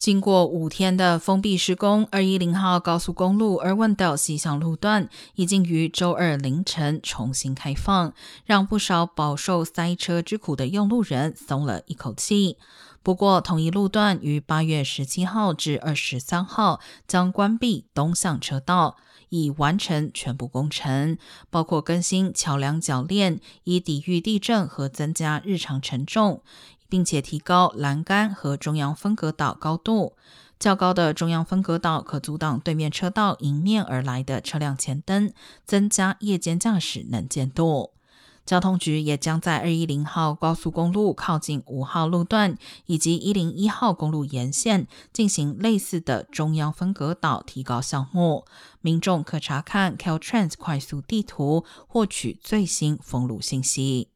经过五天的封闭施工，二一零号高速公路二万道西向路段已经于周二凌晨重新开放，让不少饱受塞车之苦的用路人松了一口气。不过，同一路段于八月十七号至二十三号将关闭东向车道，已完成全部工程，包括更新桥梁铰链，以抵御地震和增加日常承重。并且提高栏杆和中央分隔岛高度，较高的中央分隔岛可阻挡对面车道迎面而来的车辆前灯，增加夜间驾驶能见度。交通局也将在二一零号高速公路靠近五号路段以及一零一号公路沿线进行类似的中央分隔岛提高项目，民众可查看 Caltrans 快速地图获取最新封路信息。